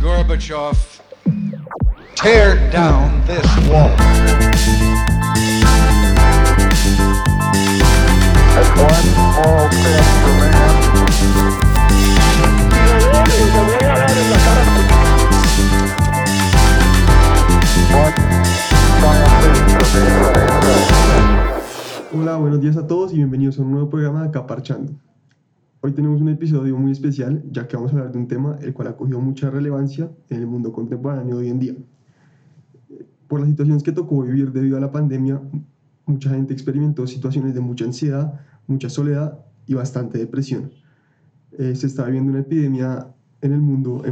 Gorbachev, tear down this wall. Hola, buenos días a todos y bienvenidos a un nuevo programa de Caparchando. Hoy tenemos un episodio muy especial ya que vamos a hablar de un tema el cual ha cogido mucha relevancia en el mundo contemporáneo hoy en día. Por las situaciones que tocó vivir debido a la pandemia, mucha gente experimentó situaciones de mucha ansiedad, mucha soledad y bastante depresión. Eh, se está viviendo una epidemia en el mundo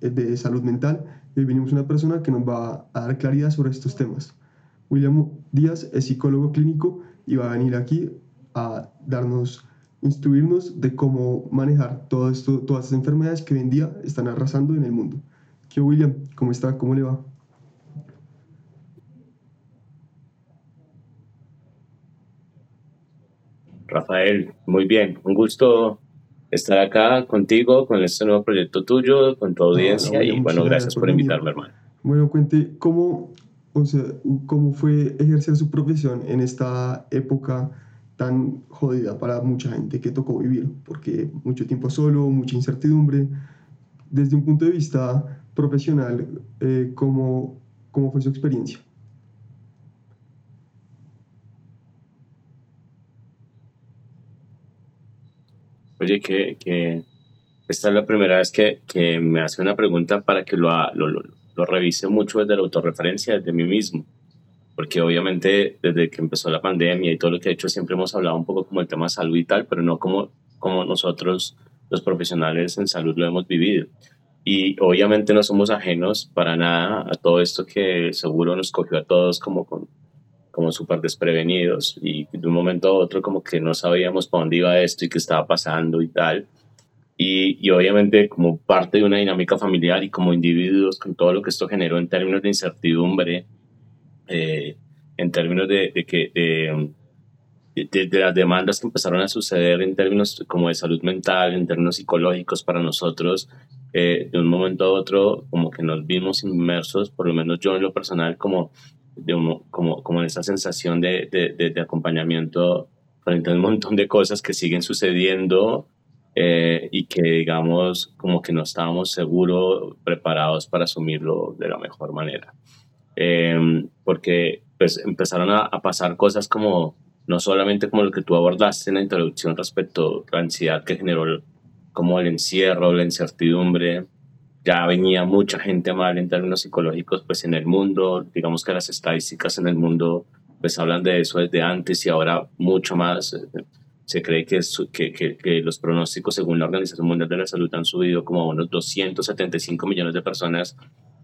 de salud mental y hoy venimos una persona que nos va a dar claridad sobre estos temas. William Díaz es psicólogo clínico y va a venir aquí a darnos, instruirnos de cómo manejar todo esto, todas estas enfermedades que hoy en día están arrasando en el mundo. ¿Qué William? ¿Cómo está? ¿Cómo le va? Rafael, muy bien, un gusto estar acá contigo, con este nuevo proyecto tuyo, con tu audiencia y bueno, gracias por invitarme, hermano. Bueno, cuente cómo, o sea, cómo fue ejercer su profesión en esta época tan jodida para mucha gente que tocó vivir, porque mucho tiempo solo, mucha incertidumbre. Desde un punto de vista profesional, eh, ¿cómo, ¿cómo fue su experiencia? Oye, que, esta es la primera vez que, que me hace una pregunta para que lo, lo, lo, lo revise mucho desde la autorreferencia, desde mí mismo. Porque obviamente desde que empezó la pandemia y todo lo que he hecho siempre hemos hablado un poco como el tema salud y tal, pero no como, como nosotros los profesionales en salud lo hemos vivido. Y obviamente no somos ajenos para nada a todo esto que seguro nos cogió a todos como con como súper desprevenidos y de un momento a otro como que no sabíamos para dónde iba esto y qué estaba pasando y tal. Y, y, obviamente como parte de una dinámica familiar y como individuos con todo lo que esto generó en términos de incertidumbre, eh, en términos de, de que de, de, de, las demandas que empezaron a suceder en términos como de salud mental, en términos psicológicos para nosotros, eh, de un momento a otro como que nos vimos inmersos, por lo menos yo en lo personal, como de como, como esa sensación de, de, de, acompañamiento frente a un montón de cosas que siguen sucediendo eh, y que digamos como que no estábamos seguros, preparados para asumirlo de la mejor manera. Eh, porque pues empezaron a, a, pasar cosas como, no solamente como lo que tú abordaste en la introducción respecto a la ansiedad que generó como el encierro, la incertidumbre, ya venía mucha gente mal en términos psicológicos pues en el mundo, digamos que las estadísticas en el mundo pues hablan de eso desde antes y ahora mucho más. Se cree que, que, que, que los pronósticos según la Organización Mundial de la Salud han subido como a unos 275 millones de personas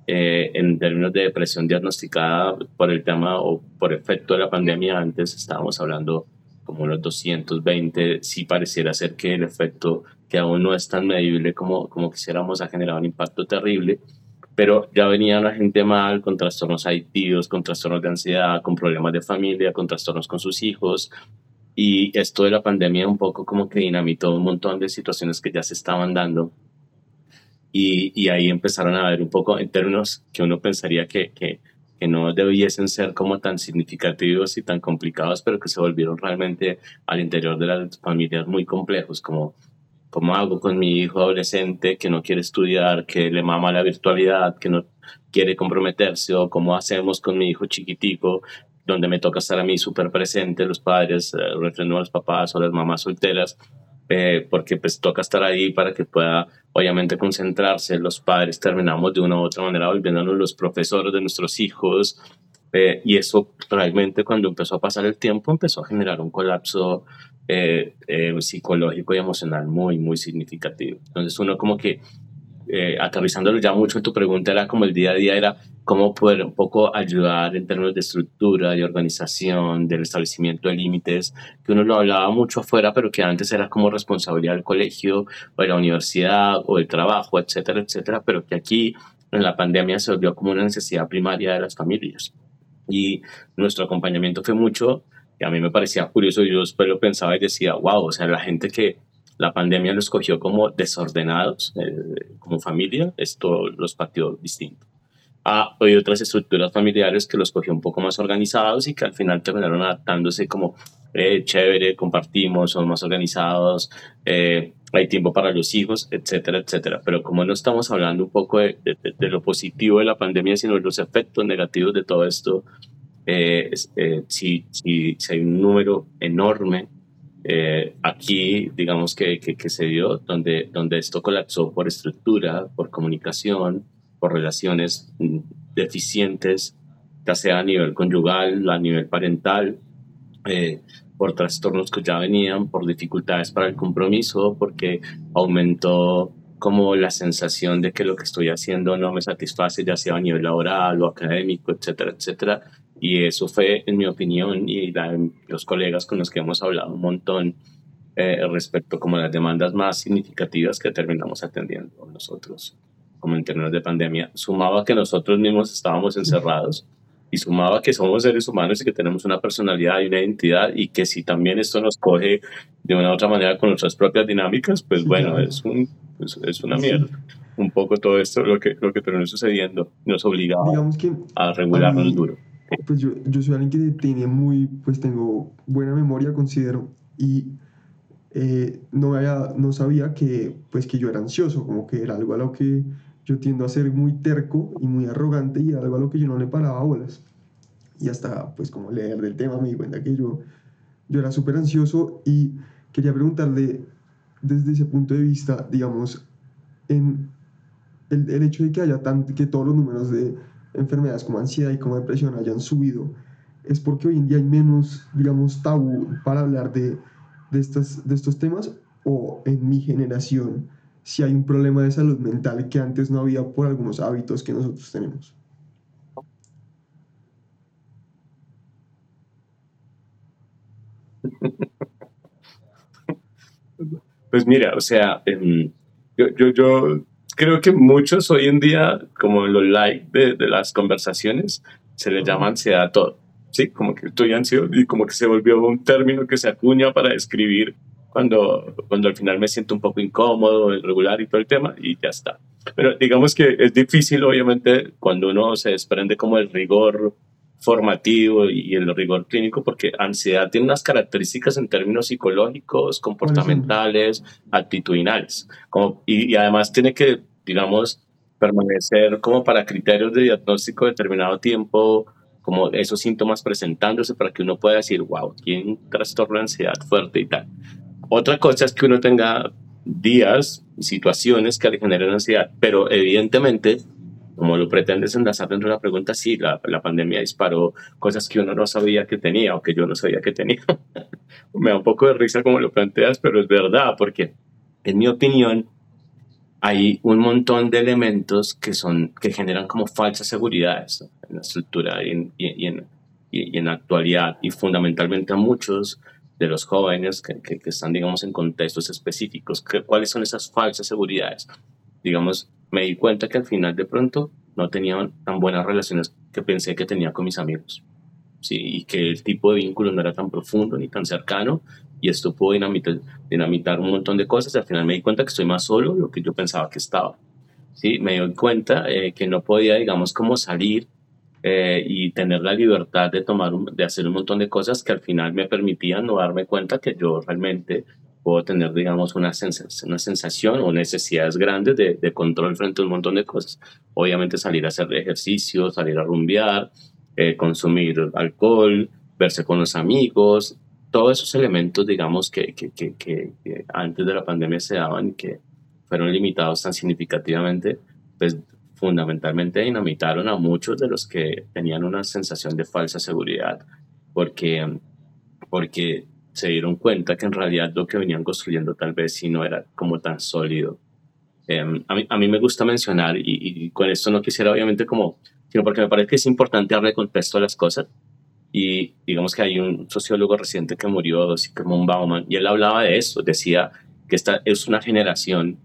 eh, en términos de depresión diagnosticada por el tema o por efecto de la pandemia. Antes estábamos hablando como unos 220, sí pareciera ser que el efecto que aún no es tan medible como, como quisiéramos ha generado un impacto terrible, pero ya venía la gente mal con trastornos adictivos, con trastornos de ansiedad, con problemas de familia, con trastornos con sus hijos, y esto de la pandemia un poco como que dinamitó un montón de situaciones que ya se estaban dando, y, y ahí empezaron a ver un poco en términos que uno pensaría que, que que no debiesen ser como tan significativos y tan complicados, pero que se volvieron realmente al interior de las familias muy complejos, como cómo hago con mi hijo adolescente que no quiere estudiar, que le mama la virtualidad, que no quiere comprometerse, o cómo hacemos con mi hijo chiquitico, donde me toca estar a mí súper presente, los padres, eh, refrendo a los papás o las mamás solteras, eh, porque pues toca estar ahí para que pueda obviamente concentrarse. Los padres terminamos de una u otra manera volviéndonos los profesores de nuestros hijos. Eh, y eso realmente cuando empezó a pasar el tiempo empezó a generar un colapso eh, eh, psicológico y emocional muy, muy significativo. Entonces uno como que eh, aterrizándolo ya mucho en tu pregunta, era como el día a día, era cómo poder un poco ayudar en términos de estructura, de organización, del establecimiento de límites, que uno lo hablaba mucho afuera, pero que antes era como responsabilidad del colegio o de la universidad o del trabajo, etcétera, etcétera, pero que aquí en la pandemia se volvió como una necesidad primaria de las familias. Y nuestro acompañamiento fue mucho, y a mí me parecía curioso, yo después lo pensaba y decía, wow, o sea, la gente que la pandemia los cogió como desordenados, eh, como familia, esto los pateó distinto. Ah, hay otras estructuras familiares que los cogió un poco más organizados y que al final terminaron adaptándose como eh, chévere, compartimos, somos más organizados, eh, hay tiempo para los hijos, etcétera, etcétera. Pero como no estamos hablando un poco de, de, lo positivo de la pandemia, sino de los efectos negativos de todo esto, eh, eh, si, si, si, hay un número enorme eh, aquí, digamos, que, que, se dio, donde, donde esto colapsó por estructura, por comunicación, por relaciones mm, deficientes, ya sea a nivel conyugal, a nivel parental, eh, por trastornos que ya venían, por dificultades para el compromiso, porque aumentó como la sensación de que lo que estoy haciendo no me satisface, ya sea a nivel laboral o académico, etcétera, etcétera. Y eso fue, en mi opinión, y los colegas con los que hemos hablado un montón eh, respecto como las demandas más significativas que terminamos atendiendo nosotros, como en términos de pandemia, sumaba que nosotros mismos estábamos encerrados y sumaba que somos seres humanos y que tenemos una personalidad y una identidad y que si también esto nos coge de una u otra manera con nuestras propias dinámicas, pues bueno, es, un, es, es una mierda. Un poco todo esto, lo que, lo que terminó sucediendo, nos obligaba a regularnos duro pues yo, yo soy alguien que tiene muy, pues tengo buena memoria, considero, y eh, no, había, no sabía que, pues que yo era ansioso, como que era algo a lo que yo tiendo a ser muy terco y muy arrogante y era algo a lo que yo no le paraba bolas. Y hasta, pues como leer del tema me di cuenta que yo, yo era súper ansioso y quería preguntarle desde ese punto de vista, digamos, en el, el hecho de que haya tanto, que todos los números de enfermedades como ansiedad y como depresión hayan subido, es porque hoy en día hay menos, digamos, tabú para hablar de, de, estas, de estos temas o en mi generación si hay un problema de salud mental que antes no había por algunos hábitos que nosotros tenemos. Pues mira, o sea, em, yo, yo, yo creo que muchos hoy en día, como los likes de, de, las conversaciones, se le llama ansiedad a todo. Sí, como que estoy ansioso y como que se volvió un término que se acuña para describir cuando, cuando al final me siento un poco incómodo, irregular y todo el tema y ya está. Pero digamos que es difícil, obviamente, cuando uno se desprende como el rigor formativo y el rigor clínico, porque ansiedad tiene unas características en términos psicológicos, comportamentales, actitudinales, como, y, y, además tiene que, digamos, permanecer como para criterios de diagnóstico de determinado tiempo, como esos síntomas presentándose para que uno pueda decir, wow, tiene un trastorno de ansiedad fuerte y tal. Otra cosa es que uno tenga días y situaciones que le generen ansiedad, pero evidentemente como lo pretendes enlazar dentro de la pregunta, sí, la, la, pandemia disparó cosas que uno no sabía que tenía o que yo no sabía que tenía. Me da un poco de risa como lo planteas, pero es verdad, porque en mi opinión hay un montón de elementos que, son, que generan como falsas seguridades en la estructura y en, y, en, y en la actualidad, y fundamentalmente a muchos de los jóvenes que, que, que están, digamos, en contextos específicos. ¿Cuáles son esas falsas seguridades? Digamos, me di cuenta que al final de pronto no tenía tan buenas relaciones que pensé que tenía con mis amigos. Sí, y que el tipo de vínculo no era tan profundo ni tan cercano y esto pudo dinamitar, dinamitar un montón de cosas. Al final me di cuenta que estoy más solo de lo que yo pensaba que estaba. Sí, me di cuenta eh, que no podía, digamos, como salir eh, y tener la libertad de tomar, de hacer un montón de cosas que al final me permitían no darme cuenta que yo realmente puedo tener, digamos, una, una sensación o necesidades grandes de, de, control frente a un montón de cosas. Obviamente salir a hacer ejercicio, salir a rumbear, eh, consumir alcohol, verse con los amigos, todos esos elementos, digamos, que, que, que, que, antes de la pandemia se daban y que fueron limitados tan significativamente, pues fundamentalmente dinamitaron a muchos de los que tenían una sensación de falsa seguridad, porque, porque se dieron cuenta que en realidad lo que venían construyendo tal vez sí no era como tan sólido. Eh, a, mí, a, mí, me gusta mencionar, y, y, con esto no quisiera obviamente como, sino porque me parece que es importante darle contexto a las cosas. Y digamos que hay un sociólogo reciente que murió, Sigmund Bauman, y él hablaba de eso, decía que esta es una generación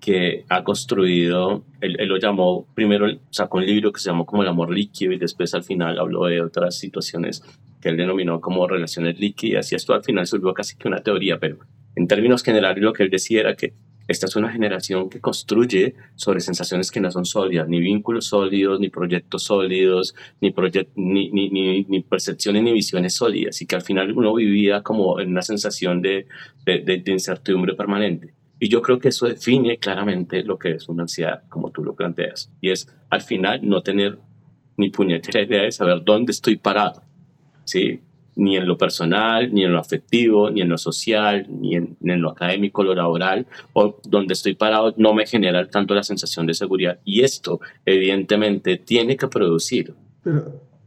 que ha construido, él, él, lo llamó, primero sacó un libro que se llamó como El amor líquido y después al final habló de otras situaciones que él denominó como relaciones líquidas y esto al final volvió casi que una teoría, pero en términos generales lo que él decía era que esta es una generación que construye sobre sensaciones que no son sólidas, ni vínculos sólidos, ni proyectos sólidos, ni, ni, ni, ni, percepciones ni visiones sólidas, y que al final uno vivía como en una sensación de, de, de, incertidumbre permanente. Y yo creo que eso define claramente lo que es una ansiedad, como tú lo planteas, y es al final no tener ni puñetera idea de saber dónde estoy parado, ¿sí? ni en lo personal, ni en lo afectivo, ni en lo social, ni en, lo académico, lo laboral, o donde estoy parado no me genera tanto la sensación de seguridad. Y esto, evidentemente, tiene que producir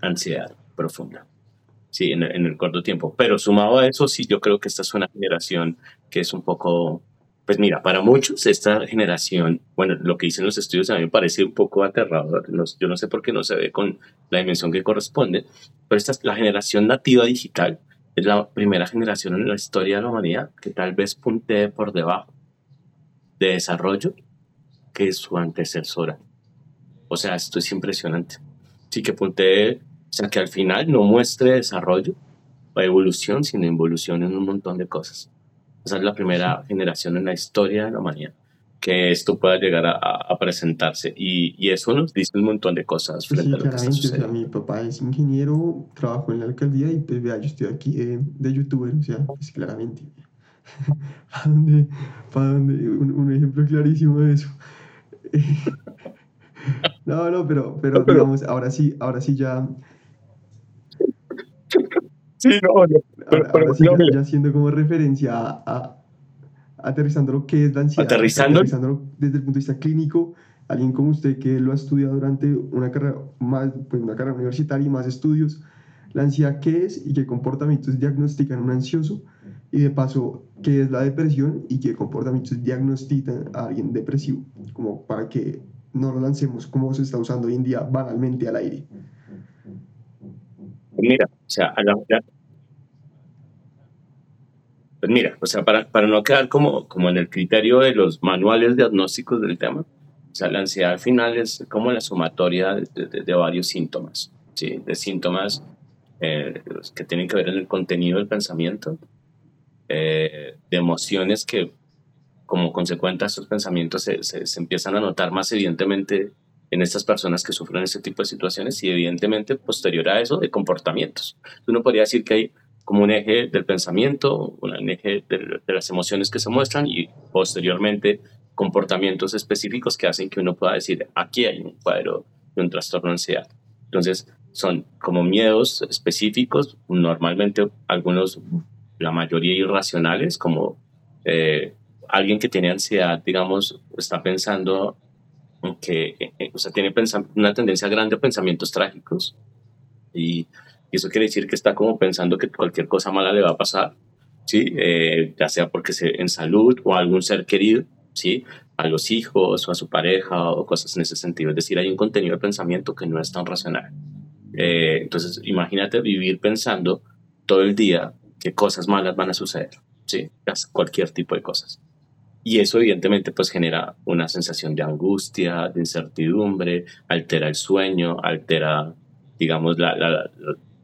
ansiedad profunda, sí, en, en el corto tiempo. Pero sumado a eso, sí, yo creo que esta es una generación que es un poco pues mira, para muchos esta generación, bueno, lo que dicen los estudios a mí me parece un poco aterrador. yo no sé por qué no se ve con la dimensión que corresponde, pero esta es la generación nativa digital. Es la primera generación en la historia de la humanidad que tal vez puntee por debajo de desarrollo que su antecesora. O sea, esto es impresionante. Sí que puntee, o sea, que al final no muestre desarrollo o evolución, sino involución en un montón de cosas. Esa es la primera generación en la historia de la humanidad que esto pueda llegar a, presentarse. Y, y, eso nos dice un montón de cosas frente a lo que está sucediendo. O sea, mi papá es ingeniero, trabajo en la alcaldía y pues vea, yo estoy aquí eh, de youtuber, o sea, pues claramente. ¿Para dónde? ¿Para dónde? Un, un, ejemplo clarísimo de eso. no, no, pero, pero, digamos, ahora sí, ahora sí ya Sí, no, pero, ya, haciendo como referencia a, aterrizando lo que es la ansiedad. Aterrizando. desde el punto de vista clínico, alguien como usted que lo ha estudiado durante una carrera, más, pues una carrera universitaria y más estudios, la ansiedad qué es y qué comportamientos diagnostican un ansioso y de paso qué es la depresión y qué comportamientos diagnostican a alguien depresivo, como para que no lo lancemos como se está usando hoy en día banalmente al aire. Mira, o sea, a la, pues mira, o sea, para, para no quedar como, como en el criterio de los manuales diagnósticos del tema, o sea, la ansiedad al final es como la sumatoria de, de, varios síntomas, ¿sí? De síntomas eh, que tienen que ver en el contenido del pensamiento, eh, de emociones que como consecuencia de estos pensamientos se, se, empiezan a notar más evidentemente en estas personas que sufren ese tipo de situaciones y evidentemente posterior a eso de comportamientos. Uno podría decir que hay como un eje del pensamiento, un eje de, las emociones que se muestran y posteriormente comportamientos específicos que hacen que uno pueda decir, aquí hay un cuadro de un trastorno de ansiedad. Entonces, son como miedos específicos, normalmente algunos, la mayoría irracionales, como eh, alguien que tiene ansiedad, digamos, está pensando que, eh, eh, o sea, tiene una tendencia grande a pensamientos trágicos y eso quiere decir que está como pensando que cualquier cosa mala le va a pasar, ¿sí? Eh, ya sea porque se, en salud o a algún ser querido, ¿sí? A los hijos o a su pareja o cosas en ese sentido. Es decir, hay un contenido de pensamiento que no es tan racional. Eh, entonces, imagínate vivir pensando todo el día que cosas malas van a suceder, ¿sí? Cualquier tipo de cosas. Y eso evidentemente pues genera una sensación de angustia, de incertidumbre, altera el sueño, altera, digamos, la, la,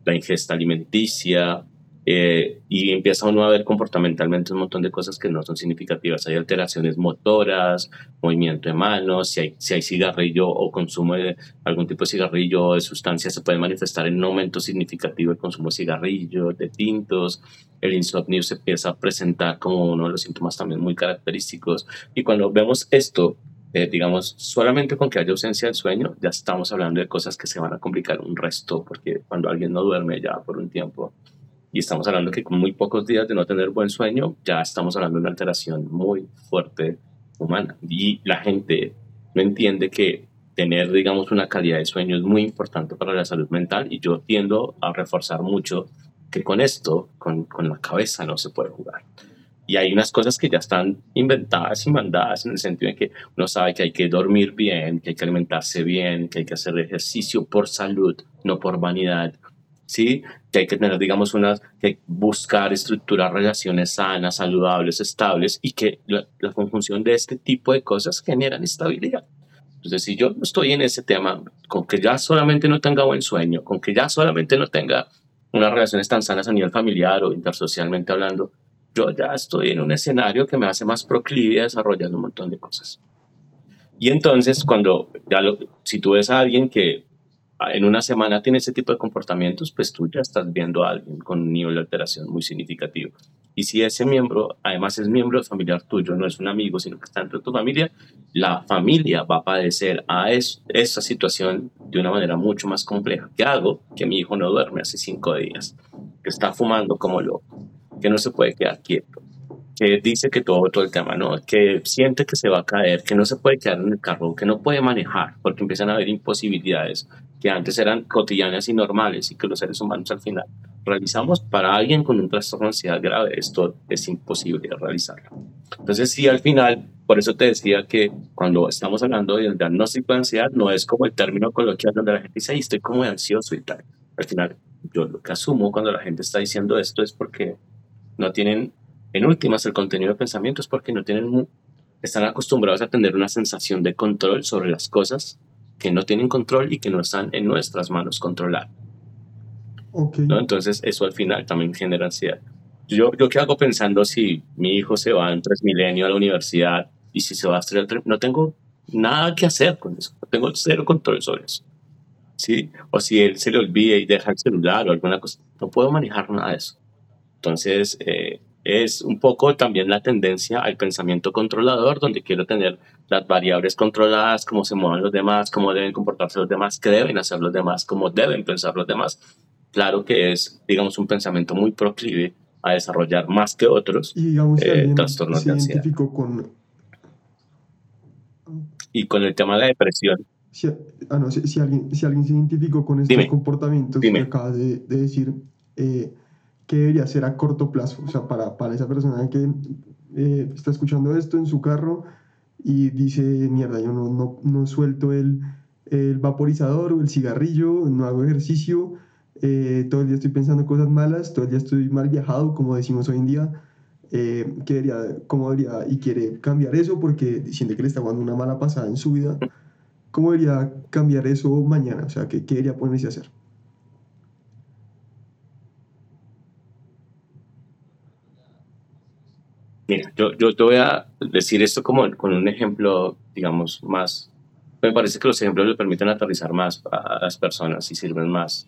la ingesta alimenticia, eh, y empieza uno a ver comportamentalmente un montón de cosas que no son significativas. Hay alteraciones motoras, movimiento de manos, si hay, si hay cigarrillo o consumo de algún tipo de cigarrillo o de sustancia, se puede manifestar en un aumento significativo el consumo de cigarrillo, de tintos. El insomnio se empieza a presentar como uno de los síntomas también muy característicos. Y cuando vemos esto, eh, digamos, solamente con que haya ausencia del sueño, ya estamos hablando de cosas que se van a complicar un resto, porque cuando alguien no duerme ya por un tiempo, y estamos hablando que con muy pocos días de no tener buen sueño, ya estamos hablando de una alteración muy fuerte humana. Y la gente no entiende que tener, digamos, una calidad de sueño es muy importante para la salud mental, y yo tiendo a reforzar mucho que con esto, con, con la cabeza no se puede jugar. Y hay unas cosas que ya están inventadas y mandadas en el sentido de que uno sabe que hay que dormir bien, que hay que alimentarse bien, que hay que hacer ejercicio por salud, no por vanidad. ¿Sí? Que hay que tener, digamos, unas, que buscar estructurar relaciones sanas, saludables, estables y que la, la conjunción de este tipo de cosas generan estabilidad. Entonces, si yo no estoy en ese tema, con que ya solamente no tenga buen sueño, con que ya solamente no tenga unas relaciones tan sanas a nivel familiar o intersocialmente hablando, yo ya estoy en un escenario que me hace más proclive a desarrollar un montón de cosas. Y entonces, cuando ya lo, si tú ves a alguien que en una semana tiene ese tipo de comportamientos, pues tú ya estás viendo a alguien con un nivel de alteración muy significativo. Y si ese miembro, además es miembro familiar tuyo, no es un amigo, sino que está dentro de tu familia, la familia va a padecer a esa situación de una manera mucho más compleja. ¿Qué hago? Que mi hijo no duerme hace cinco días, que está fumando como loco, que no se puede quedar quieto, que dice que todo, todo el tema, ¿no? Que siente que se va a caer, que no se puede quedar en el carro, que no puede manejar, porque empiezan a haber imposibilidades que antes eran cotidianas y normales y que los seres humanos al final realizamos. Para alguien con un trastorno de ansiedad grave, esto es imposible realizarlo. Entonces, sí, al final, por eso te decía que cuando estamos hablando del diagnóstico de ansiedad, no es como el término coloquial donde la gente dice, estoy como ansioso y tal. Al final, yo lo que asumo cuando la gente está diciendo esto es porque no tienen en últimas, el contenido de pensamiento es porque no tienen, están acostumbrados a tener una sensación de control sobre las cosas que no tienen control y que no están en nuestras manos controlar. ¿no? Entonces, eso al final también genera ansiedad. Yo, yo qué hago pensando si mi hijo se va en tres milenios a la universidad y si se va a estudiar, no tengo nada que hacer con eso, no tengo cero control sobre eso. ¿Sí? O si él se le olvida y deja el celular o alguna cosa, no puedo manejar nada de eso. Entonces, eh, es un poco también la tendencia al pensamiento controlador, donde quiero tener las variables controladas, cómo se mueven los demás, cómo deben comportarse los demás, qué deben hacer los demás, cómo deben pensar los demás. Claro que es, digamos, un pensamiento muy proclive a desarrollar más que otros y digamos, eh, trastornos de ansiedad. Con... Y con el tema de la depresión. Si, ah, no, si, alguien, si alguien se identificó con estos comportamientos que acabas de, de decir, eh, qué debería hacer a corto plazo, o sea, para, para esa persona que eh, está escuchando esto en su carro y dice, mierda, yo no, no, no suelto el, el, vaporizador o el cigarrillo, no hago ejercicio, eh, todo el día estoy pensando cosas malas, todo el día estoy mal viajado, como decimos hoy en día, eh, ¿qué debería, cómo debería, y quiere cambiar eso porque siente que le está dando una mala pasada en su vida, ¿cómo debería cambiar eso mañana? O sea, ¿qué, qué debería ponerse a hacer? Mira, yo, yo te voy a decir esto como con un ejemplo, digamos, más. Me parece que los ejemplos le permiten aterrizar más a las personas y sirven más.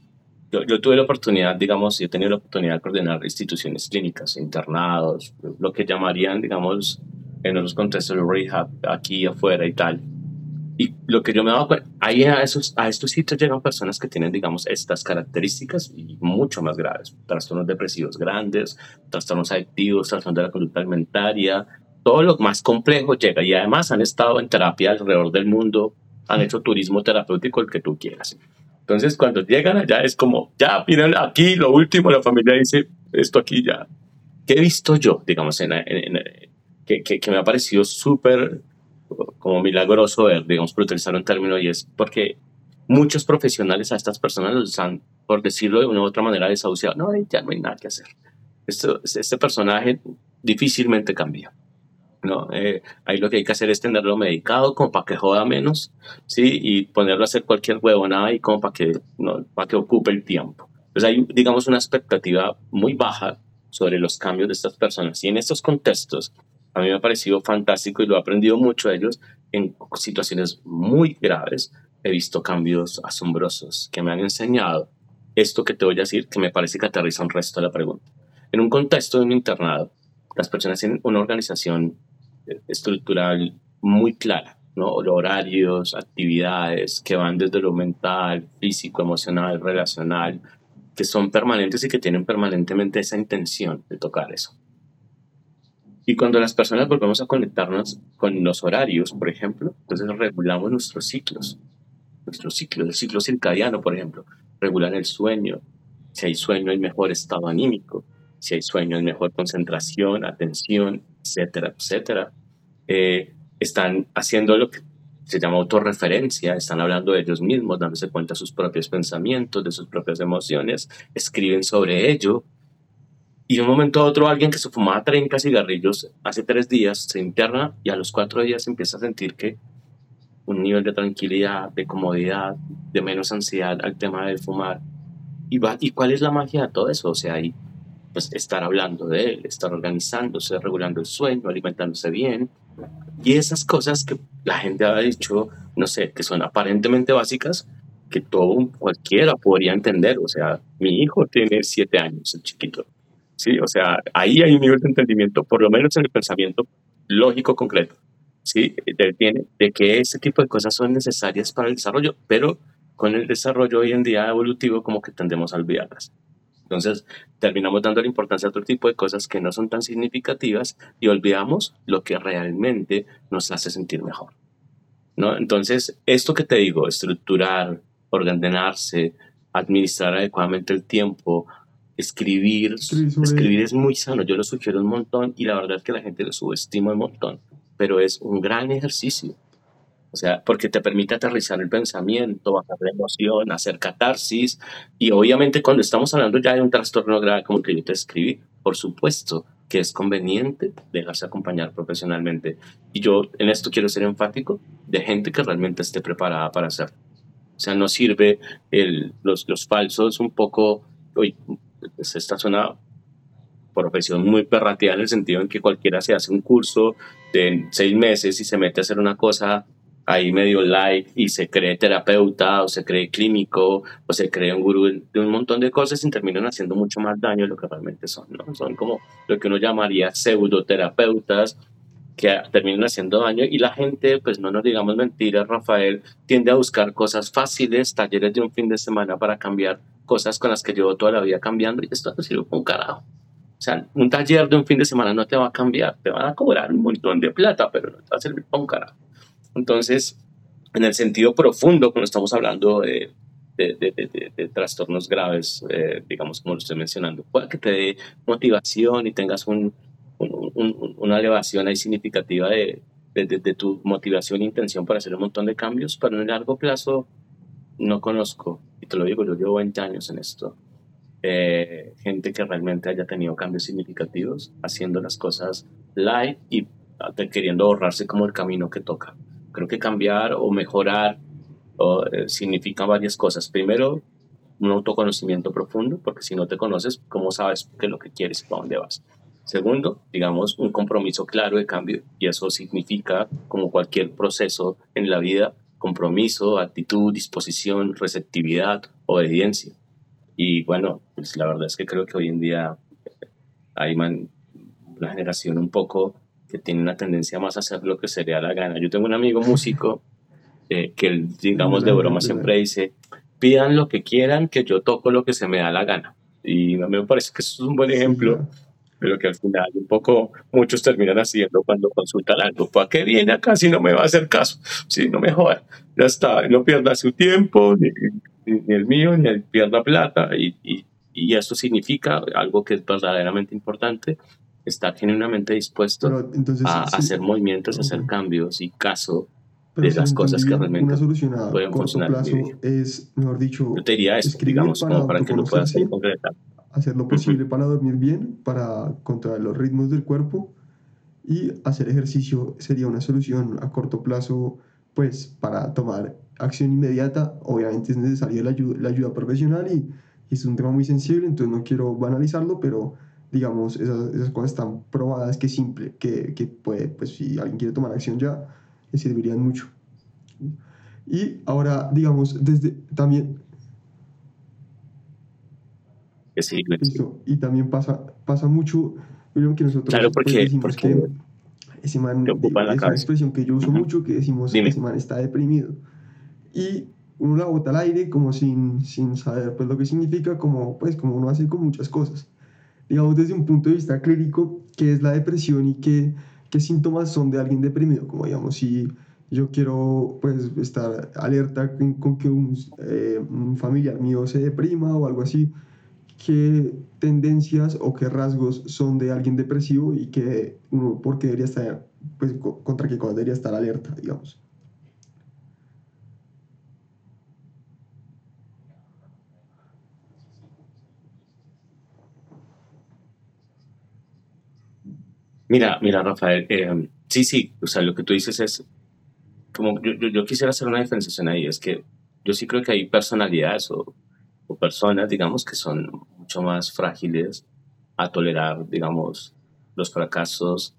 Yo, yo tuve la oportunidad, digamos, yo he tenido la oportunidad de coordinar instituciones clínicas, internados, lo que llamarían, digamos, en otros contextos, rehab, aquí afuera y tal. Y lo que yo me dado cuenta, ahí a, esos, a estos sitios llegan personas que tienen, digamos, estas características y mucho más graves. Trastornos depresivos grandes, trastornos adictivos, trastornos de la conducta alimentaria, todo lo más complejo llega. Y además han estado en terapia alrededor del mundo, han hecho turismo terapéutico, el que tú quieras. Entonces, cuando llegan allá es como, ya, miren, aquí lo último, la familia dice, esto aquí ya. ¿Qué he visto yo, digamos, en, que, que, que me ha parecido súper como milagroso digamos, por utilizar un término, y es porque muchos profesionales a estas personas los han, por decirlo de una u otra manera, desahuciado. No, ya no hay nada que hacer. Esto, este personaje difícilmente cambia. ¿no? Eh, ahí lo que hay que hacer es tenerlo medicado como para que joda menos, ¿sí? Y ponerlo a hacer cualquier huevonada y como para que, no, para que ocupe el tiempo. Entonces hay, digamos, una expectativa muy baja sobre los cambios de estas personas. Y en estos contextos, a mí me ha parecido fantástico y lo he aprendido mucho de ellos en situaciones muy graves. He visto cambios asombrosos que me han enseñado esto que te voy a decir, que me parece que aterriza un resto de la pregunta. En un contexto de un internado, las personas tienen una organización eh, estructural muy clara, horarios, actividades que van desde lo mental, físico, emocional, relacional, que son permanentes y que tienen permanentemente esa intención de tocar eso. Y cuando las personas volvemos a conectarnos con los horarios, por ejemplo, entonces regulamos nuestros ciclos. Nuestros ciclos, el ciclo circadiano, por ejemplo, regulan el sueño. Si hay sueño, hay mejor estado anímico. Si hay sueño, hay mejor concentración, atención, etcétera, etcétera. Eh, están haciendo lo que se llama autorreferencia, están hablando de ellos mismos, dándose cuenta de sus propios pensamientos, de sus propias emociones, escriben sobre ello, y de un momento a otro alguien que se fumaba 30 cigarrillos hace tres días se interna y a los cuatro días empieza a sentir que un nivel de tranquilidad, de comodidad, de menos ansiedad al tema del fumar. ¿Y, va, ¿Y cuál es la magia de todo eso? O sea, hay pues estar hablando de él, estar organizándose, regulando el sueño, alimentándose bien. Y esas cosas que la gente ha dicho, no sé, que son aparentemente básicas, que todo cualquiera podría entender. O sea, mi hijo tiene siete años, el chiquito. Sí, o sea, ahí hay un nivel de entendimiento, por lo menos en el pensamiento lógico concreto. Sí, de, tiene, de que ese tipo de cosas son necesarias para el desarrollo, pero con el desarrollo hoy en día evolutivo como que tendemos a olvidarlas. Entonces, terminamos dando la importancia a otro tipo de cosas que no son tan significativas y olvidamos lo que realmente nos hace sentir mejor. ¿no? Entonces, esto que te digo, estructurar, ordenarse, administrar adecuadamente el tiempo, escribir, escribir es muy sano, yo lo sugiero un montón y la verdad es que la gente lo subestima un montón, pero es un gran ejercicio. O sea, porque te permite aterrizar el pensamiento, bajar la emoción, hacer catarsis. Y obviamente cuando estamos hablando ya de un trastorno grave como el que yo te escribí, por supuesto que es conveniente dejarse acompañar profesionalmente. Y yo en esto quiero ser enfático de gente que realmente esté preparada para hacerlo. O sea, no sirve el, los, los falsos un poco, hoy pues esta es una profesión muy perrateada en el sentido en que cualquiera se hace un curso de seis meses y se mete a hacer una cosa ahí medio light y se cree terapeuta o se cree clínico o se cree un gurú de un montón de cosas y terminan haciendo mucho más daño de lo que realmente son, ¿no? Son como lo que uno llamaría pseudoterapeutas que terminan haciendo daño y la gente, pues no nos digamos mentiras, Rafael, tiende a buscar cosas fáciles, talleres de un fin de semana para cambiar cosas con las que llevo toda la vida cambiando y esto no sirve para un carajo. O sea, un taller de un fin de semana no te va a cambiar, te van a cobrar un montón de plata, pero no te va a servir para un carajo. Entonces, en el sentido profundo, cuando estamos hablando de, de, trastornos graves, eh, digamos como lo estoy mencionando, puede que te dé motivación y tengas un, una elevación ahí significativa de, tu motivación e intención para hacer un montón de cambios, pero en el largo plazo no conozco, y te lo digo, yo llevo 20 años en esto, eh, gente que realmente haya tenido cambios significativos haciendo las cosas light y queriendo ahorrarse como el camino que toca. Creo que cambiar o mejorar eh, significa varias cosas. Primero, un autoconocimiento profundo, porque si no te conoces, ¿cómo sabes qué es lo que quieres y para dónde vas? Segundo, digamos, un compromiso claro de cambio, y eso significa, como cualquier proceso en la vida, compromiso, actitud, disposición, receptividad, obediencia. Y bueno, pues la verdad es que creo que hoy en día hay una generación un poco que tiene una tendencia más a hacer lo que sería la gana. Yo tengo un amigo músico eh, que, digamos, de broma siempre dice, pidan lo que quieran, que yo toco lo que se me da la gana. Y a mí me parece que eso es un buen ejemplo de lo que al final un poco muchos terminan haciendo cuando consultan algo. ¿Para qué viene acá si no me va a hacer caso? Si no me joda, ya está, no pierda su tiempo, ni, el mío, ni pierda plata. Y, y, y esto significa algo que es verdaderamente importante, estar genuinamente dispuesto a hacer movimientos, a hacer cambios y caso de las cosas que realmente una solución a pueden funcionar. Plazo es, mejor dicho, Yo te diría eso, digamos, para, como para que lo puedas concretar. Hacer lo posible para dormir bien, para controlar los ritmos del cuerpo y hacer ejercicio sería una solución a corto plazo, pues para tomar acción inmediata. Obviamente es necesaria la ayuda, la ayuda profesional y, y es un tema muy sensible, entonces no quiero banalizarlo, pero digamos, esas, esas cosas están probadas que simple, que, que, puede, pues si alguien quiere tomar acción ya, le servirían mucho. Y ahora, digamos, desde también... Sí, listo, y también pasa, pasa mucho, que nosotros claro, porque, pues, decimos porque que ese man, es una expresión que yo uso mucho, que decimos que ese man está deprimido. Y uno la bota al aire como sin, sin saber pues lo que significa, como, pues, como uno hace con muchas cosas. Digamos, desde un punto de vista clínico, qué es la depresión y qué, qué síntomas son de alguien deprimido, como digamos, si yo quiero pues estar alerta con, que un, eh, un, familiar mío se deprima o algo así, qué tendencias o qué rasgos son de alguien depresivo y uno, por qué debería estar, pues contra qué cosa debería estar alerta, digamos. Mira, mira, Rafael, eh, sí, sí, o sea, lo que tú dices es, como yo, yo, quisiera hacer una diferenciación ahí, es que yo sí creo que hay personalidades o, o, personas, digamos, que son mucho más frágiles a tolerar, digamos, los fracasos,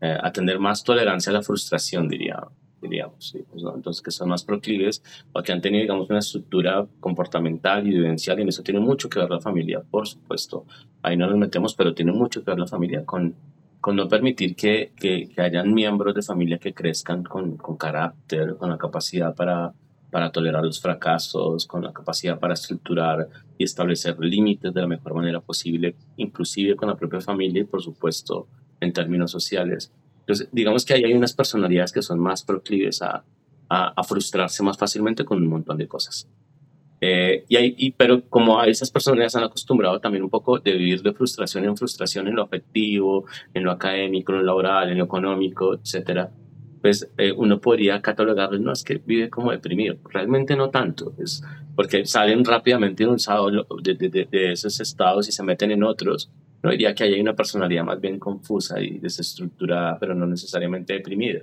eh, a tener más tolerancia a la frustración, diría, diríamos. Pues, Entonces, que son más proclives o que han tenido, digamos, una estructura comportamental y vivencial, y en eso tiene mucho que ver la familia, por supuesto. Ahí no nos metemos, pero tiene mucho que ver la familia con, con no permitir que, que, que hayan miembros de familia que crezcan con, con carácter, con la capacidad para para tolerar los fracasos, con la capacidad para estructurar y establecer límites de la mejor manera posible, inclusive con la propia familia y por supuesto en términos sociales. Entonces, digamos que ahí hay unas personalidades que son más proclives a, a, frustrarse más fácilmente con un montón de cosas. Eh, y hay, y, pero como a esas personalidades han acostumbrado también un poco de vivir de frustración en frustración en lo afectivo, en lo académico, en lo laboral, en lo económico, etcétera, pues eh, uno podría catalogarlo, no, es que vive como deprimido. Realmente no tanto, es porque salen rápidamente de, de, de, esos estados y se meten en otros. No diría que hay una personalidad más bien confusa y desestructurada, pero no necesariamente deprimida.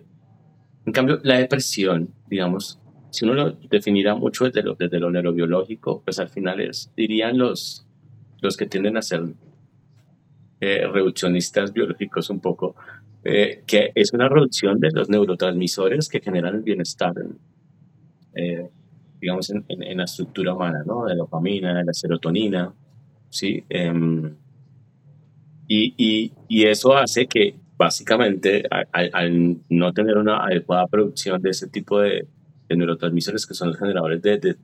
En cambio, la depresión, digamos, si uno lo definirá mucho desde lo, desde lo neurobiológico, pues al final es, dirían los, los que tienden a ser eh, reduccionistas biológicos un poco, eh, que es una reducción de los neurotransmisores que generan el bienestar, eh, digamos, en, en, la estructura humana, ¿no? De la dopamina, de la serotonina, ¿sí? Em, y, y, y, eso hace que, básicamente, al, no tener una adecuada producción de ese tipo de, de neurotransmisores que son los generadores de, de,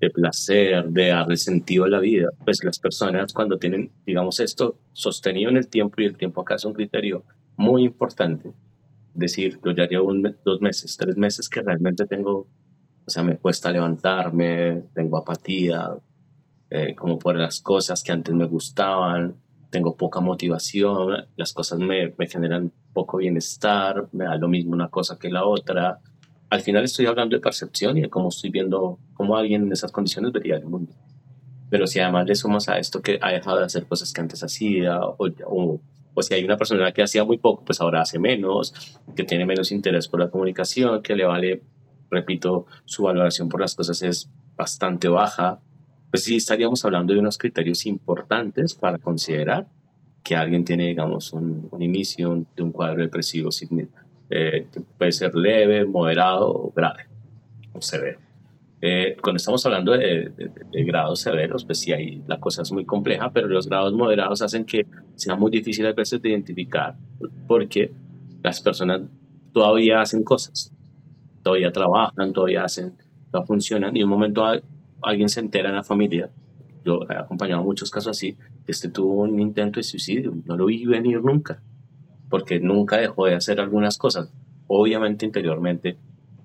de placer, de darle sentido a la vida, pues las personas cuando tienen, digamos, esto sostenido en el tiempo, y el tiempo acá es un criterio muy importante. Decir, yo ya llevo dos meses, tres meses que realmente tengo, o sea, me cuesta levantarme, tengo apatía, eh, como por las cosas que antes me gustaban, tengo poca motivación, las cosas me, me generan poco bienestar, me da lo mismo una cosa que la otra. Al final estoy hablando de percepción y de cómo estoy viendo cómo alguien en esas condiciones vería el mundo. Pero si además le sumas a esto que ha dejado de hacer cosas que antes hacía o, o pues si hay una persona que hacía muy poco, pues ahora hace menos, que tiene menos interés por la comunicación, que le vale, repito, su valoración por las cosas es bastante baja, pues sí estaríamos hablando de unos criterios importantes para considerar que alguien tiene, digamos, un, inicio de un cuadro depresivo, eh, puede ser leve, moderado o grave, o severo. Eh, cuando estamos hablando de, grados severos, pues sí, ahí la cosa es muy compleja, pero los grados moderados hacen que sea muy difícil a veces de identificar, porque las personas todavía hacen cosas, todavía trabajan, todavía hacen, todavía funcionan, y en un momento alguien se entera en la familia. Yo he acompañado muchos casos así, este tuvo un intento de suicidio, no lo vi venir nunca, porque nunca dejó de hacer algunas cosas. Obviamente interiormente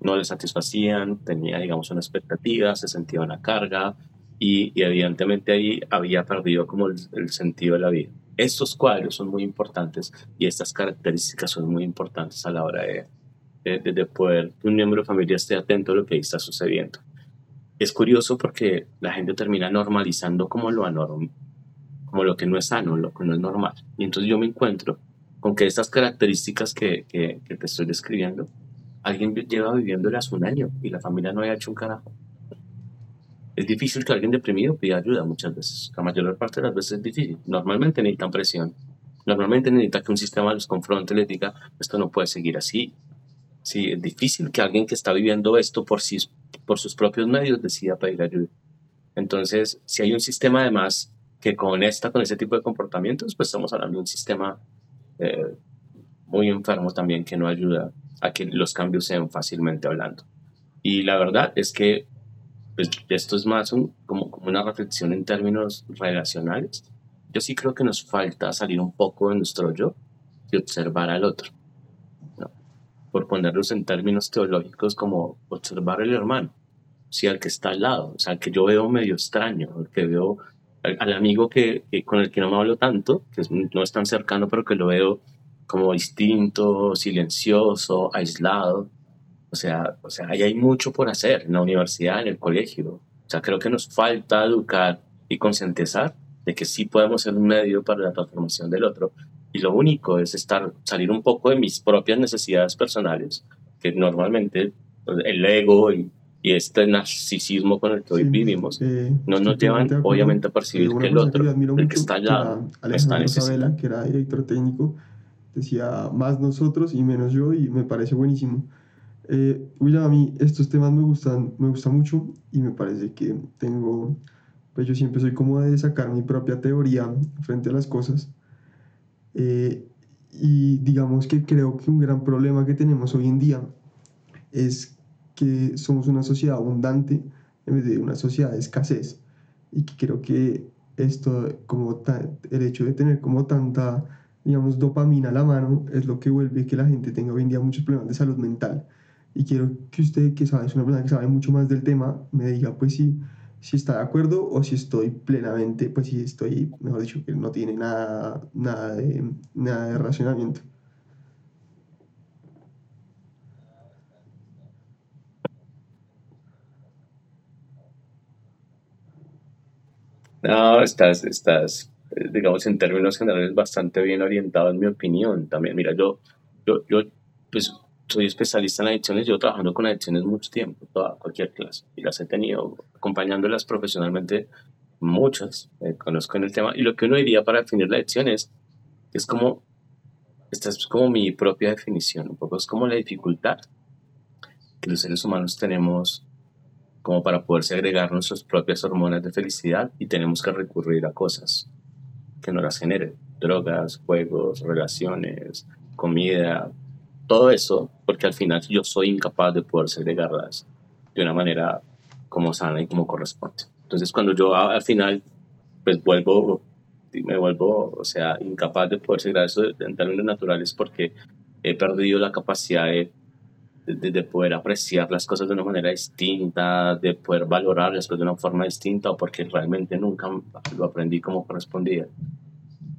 no le satisfacían, tenía, digamos, una expectativa, se sentía una carga y, evidentemente ahí había perdido como el, sentido de la vida. Estos cuadros son muy importantes y estas características son muy importantes a la hora de, de, poder que un miembro de familia esté atento a lo que está sucediendo. Es curioso porque la gente termina normalizando como lo anormal, como lo que no es sano, lo que no es normal. Y entonces yo me encuentro con que estas características que, que, que te estoy describiendo alguien lleva viviéndole hace un año y la familia no haya hecho un carajo. Es difícil que alguien deprimido pida ayuda muchas veces. La mayor parte de las veces es difícil. Normalmente necesitan presión. Normalmente necesita que un sistema los confronte y les diga, esto no puede seguir así. Sí, es difícil que alguien que está viviendo esto por, sí, por sus propios medios decida pedir ayuda. Entonces, si hay un sistema además que conecta con ese tipo de comportamientos, pues estamos hablando de un sistema eh, muy enfermo también que no ayuda a que los cambios sean fácilmente hablando. Y la verdad es que pues, esto es más como, como una reflexión en términos relacionales. Yo sí creo que nos falta salir un poco de nuestro yo y observar al otro. Por ponerlos en términos teológicos como observar al hermano, sí, al que está al lado, o sea, al que yo veo medio extraño, al que veo al, amigo que, con el que no me hablo tanto, que no es tan cercano, pero que lo veo como distinto, silencioso, aislado. O sea, o sea, ahí hay mucho por hacer en la universidad, en el colegio. O sea, creo que nos falta educar y concientizar de que sí podemos ser un medio para la transformación del otro. Y lo único es estar, salir un poco de mis propias necesidades personales, que normalmente el ego y y este narcisismo con el que hoy Sí, vivimos eh, no nos llevan obviamente a percibir que el que otro, admiro el que está al que lado, está. Sabela, que era director técnico, decía más nosotros y menos yo y me parece buenísimo. Eh, William, a mí estos temas me gustan, me gustan mucho y me parece que tengo, pues yo siempre soy como de sacar mi propia teoría frente a las cosas. Eh, y digamos que creo que un gran problema que tenemos hoy en día es que somos una sociedad abundante en vez de una sociedad de escasez. Y que creo que esto, como el hecho de tener como tanta, digamos, dopamina a la mano, es lo que vuelve que la gente tenga hoy en día muchos problemas de salud mental. Y quiero que usted, que sabe, es una persona que sabe mucho más del tema, me diga, pues si, si está de acuerdo o si estoy plenamente, pues si estoy, mejor dicho, que no tiene nada, nada de, nada de racionamiento. No, estás, estás, digamos, en términos generales bastante bien orientado en mi opinión también. Mira, yo, yo, yo, pues, soy especialista en adicciones, llevo trabajando con adicciones mucho tiempo, toda, cualquier clase, y las he tenido acompañándolas profesionalmente muchas, eh, conozco en el tema, y lo que uno diría para definir la adicción es, es como, esta es como mi propia definición, un poco es como la dificultad que los seres humanos tenemos como para poder segregar nuestras propias hormonas de felicidad y tenemos que recurrir a cosas que no las generen. Drogas, juegos, relaciones, comida, todo eso, porque al final yo soy incapaz de poder segregarlas de una manera como sana y como corresponde. Entonces cuando yo al final pues vuelvo, me vuelvo, o sea, incapaz de poder segregar eso en términos naturales porque he perdido la capacidad de de, de poder apreciar las cosas de una manera distinta, de poder valorar las cosas de una forma distinta, o porque realmente nunca lo aprendí como correspondía.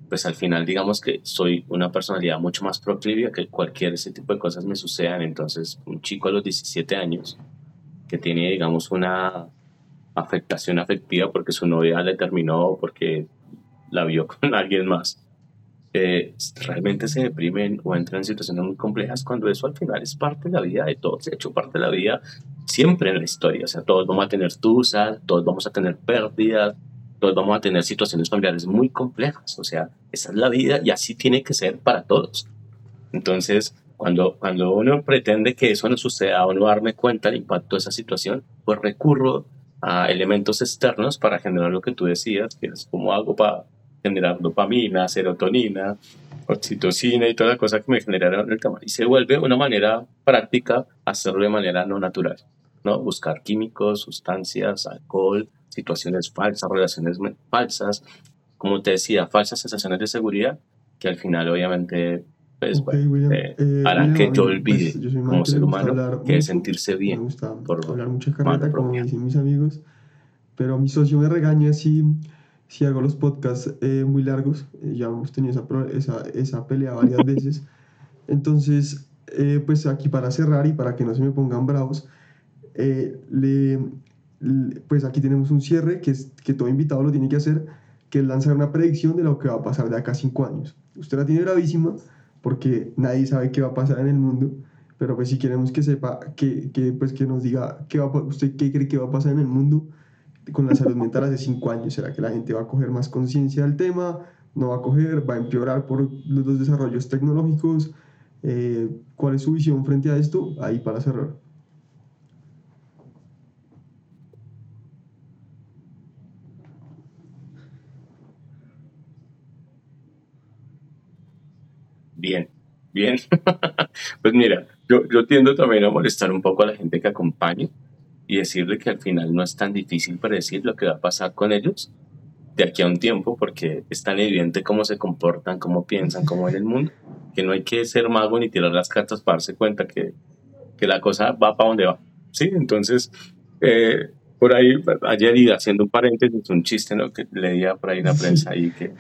Pues al final, digamos que soy una personalidad mucho más proclive a que cualquier ese tipo de cosas me sucedan. Entonces, un chico a los 17 años que tiene, digamos, una afectación afectiva porque su novia le terminó porque la vio con alguien más, eh, realmente se deprimen o entran en situaciones muy complejas cuando eso al final es parte de la vida de todos, de hecho parte de la vida siempre en la historia, o sea, todos vamos a tener tusas, todos vamos a tener pérdidas, todos vamos a tener situaciones familiares muy complejas, o sea, esa es la vida y así tiene que ser para todos. Entonces, cuando, cuando uno pretende que eso no suceda o no darme cuenta del impacto de esa situación, pues recurro a elementos externos para generar lo que tú decías, que es como hago para generar dopamina, serotonina, oxitocina y toda la cosa que me generaron el tema. Y se vuelve una manera práctica hacerlo de manera no natural, ¿no? Buscar químicos, sustancias, alcohol, situaciones falsas, relaciones me- falsas, como te decía, falsas sensaciones de seguridad que al final obviamente pues, Ok, bueno, eh, Eh, harán William, que yo pues, olvide yo soy como ser humano que mucho, sentirse Me bien gusta por hablar mucha carreta, como dicen mis amigos, pero mi socio me regaña si, si hago los podcasts eh, muy largos. Eh, ya hemos tenido esa, esa, esa pelea varias veces. Entonces, eh, pues aquí para cerrar y para que no se me pongan bravos, eh, le, le- pues aquí tenemos un cierre que, es, que todo invitado lo tiene que hacer, que es lanzar una predicción de lo que va a pasar de acá a cinco años. Usted la tiene bravísima porque nadie sabe qué va a pasar en el mundo, pero pues si queremos que sepa, que, que, pues que nos diga qué va, usted qué cree que va a pasar en el mundo con la salud mental hace cinco años. ¿Será que la gente va a coger más conciencia del tema? ¿No va a coger? ¿Va a empeorar por los desarrollos tecnológicos? Eh, ¿Cuál es su visión frente a esto? Ahí para cerrar. Bien, bien. Pues mira, yo, yo tiendo también a molestar un poco a la gente que acompaña y decirle que al final no es tan difícil predecir lo que va a pasar con ellos de aquí a un tiempo porque es tan evidente cómo se comportan, cómo piensan, cómo ven el mundo, que no hay que ser mago ni tirar las cartas para darse cuenta que, que la cosa va para donde va. Sí, entonces, eh, por ahí, ayer y haciendo un paréntesis, un chiste ¿no? que leía por ahí en la prensa ahí que,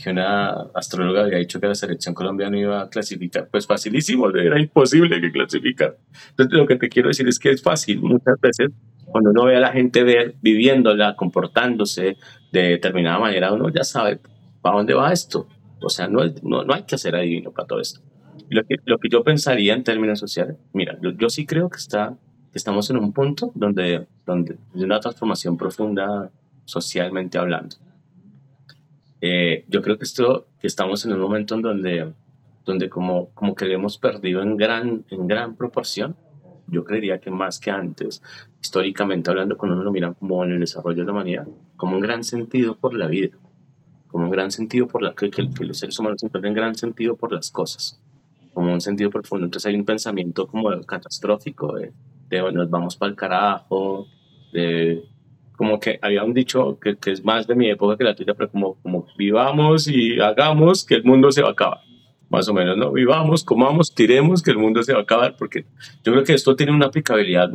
que una astróloga había dicho que la selección colombiana iba a clasificar. Pues facilísimo, era imposible que clasificara. Entonces, lo que te quiero decir es que es fácil muchas veces cuando uno ve a la gente ver, viviéndola, comportándose de determinada manera, uno ya sabe para dónde va esto. O sea, no, no, no hay que ser adivino para todo esto. Lo que, lo que yo pensaría en términos sociales, mira, yo, yo sí creo que está estamos en un punto donde, donde hay una transformación profunda socialmente hablando. Eh, yo creo que esto, que estamos en un momento en donde, donde como, como que hemos perdido en gran, en gran proporción, yo creería que más que antes, históricamente hablando, cuando uno lo mira como en el desarrollo de la humanidad, como un gran sentido por la vida, como un gran sentido por la que, que, los seres humanos encuentran gran sentido por las cosas, como un sentido profundo. Entonces hay un pensamiento como catastrófico de, de nos vamos para el carajo, de como que había un dicho que, que, es más de mi época que la tuya, pero como, como vivamos y hagamos que el mundo se va a acabar. Más o menos, ¿no? Vivamos, comamos, tiremos que el mundo se va a acabar, porque yo creo que esto tiene una aplicabilidad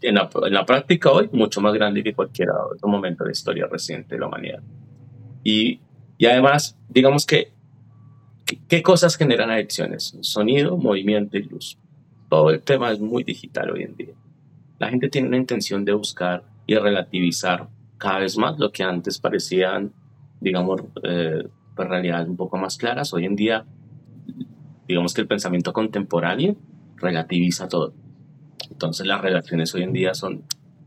en, la, en la práctica hoy mucho más grande que cualquier otro momento de la historia reciente de la humanidad. Y, y además, digamos que, ¿qué cosas generan adicciones? Sonido, movimiento y luz. Todo el tema es muy digital hoy en día. La gente tiene una intención de buscar y relativizar cada vez más lo que antes parecían, digamos, eh, pues, realidades un poco más claras. Hoy en día, digamos que el pensamiento contemporáneo relativiza todo. Entonces las relaciones hoy en día son,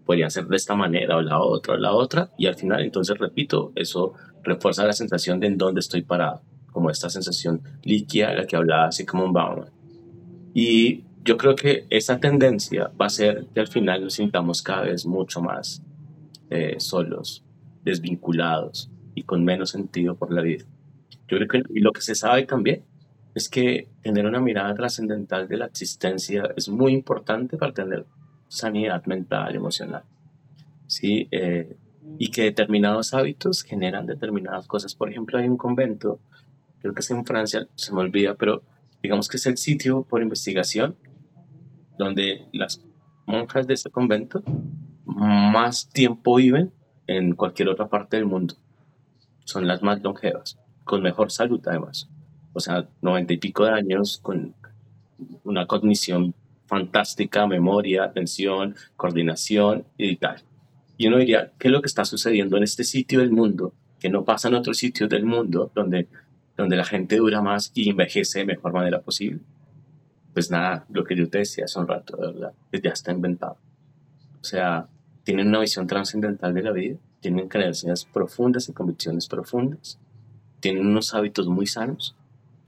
podrían ser de esta manera o la otra o la otra, y al final, entonces, repito, eso refuerza la sensación de en dónde estoy parado, como esta sensación líquida de la que hablaba así como un Bauman. Y yo creo que esa tendencia va a ser que al final nos sintamos cada vez mucho más eh, solos, desvinculados y con menos sentido por la vida. Yo creo que lo que se sabe también es que tener una mirada trascendental de la existencia es muy importante para tener sanidad mental, emocional. ¿sí? Eh, y que determinados hábitos generan determinadas cosas. Por ejemplo, hay un convento, creo que es en Francia, se me olvida, pero digamos que es el sitio por investigación donde las monjas de este convento más tiempo viven en cualquier otra parte del mundo. Son las más longevas, con mejor salud además. O sea, noventa y pico de años con una cognición fantástica, memoria, atención, coordinación y tal. Y uno diría, ¿qué es lo que está sucediendo en este sitio del mundo que no pasa en otros sitios del mundo donde, donde la gente dura más y envejece de mejor manera posible? Pues nada, lo que yo te decía hace un rato, verdad, ya está inventado. O sea, tienen una visión trascendental de la vida, tienen creencias profundas y convicciones profundas, tienen unos hábitos muy sanos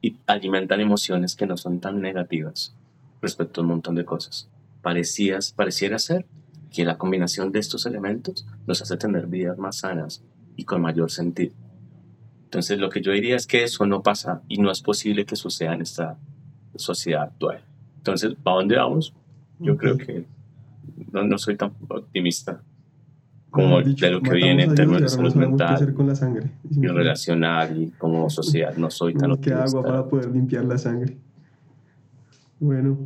y alimentan emociones que no son tan negativas respecto a un montón de cosas. Parecías, pareciera ser que la combinación de estos elementos nos hace tener vidas más sanas y con mayor sentido. Entonces, lo que yo diría es que eso no pasa y no es posible que suceda en esta sociedad actual. Entonces, ¿para dónde vamos? Yo creo que no, no, soy tan optimista como de lo que viene en términos de salud mental con la sangre. y relacional y como sociedad. No soy tan optimista. agua para poder limpiar la sangre. Bueno,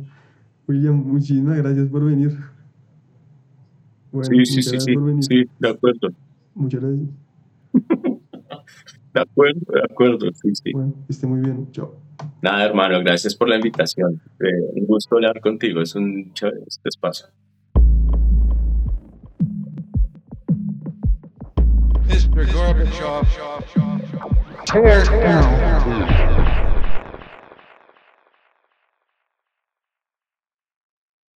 William, muchísimas gracias por venir. Bueno, sí, sí, sí, sí, sí, de acuerdo. Muchas gracias. de acuerdo, de acuerdo, sí, sí. Bueno, esté muy bien. Chao. Nada, hermano, gracias por la invitación. Eh, un gusto hablar contigo, es un chévere este espacio. Mr. Gorbachev, tear down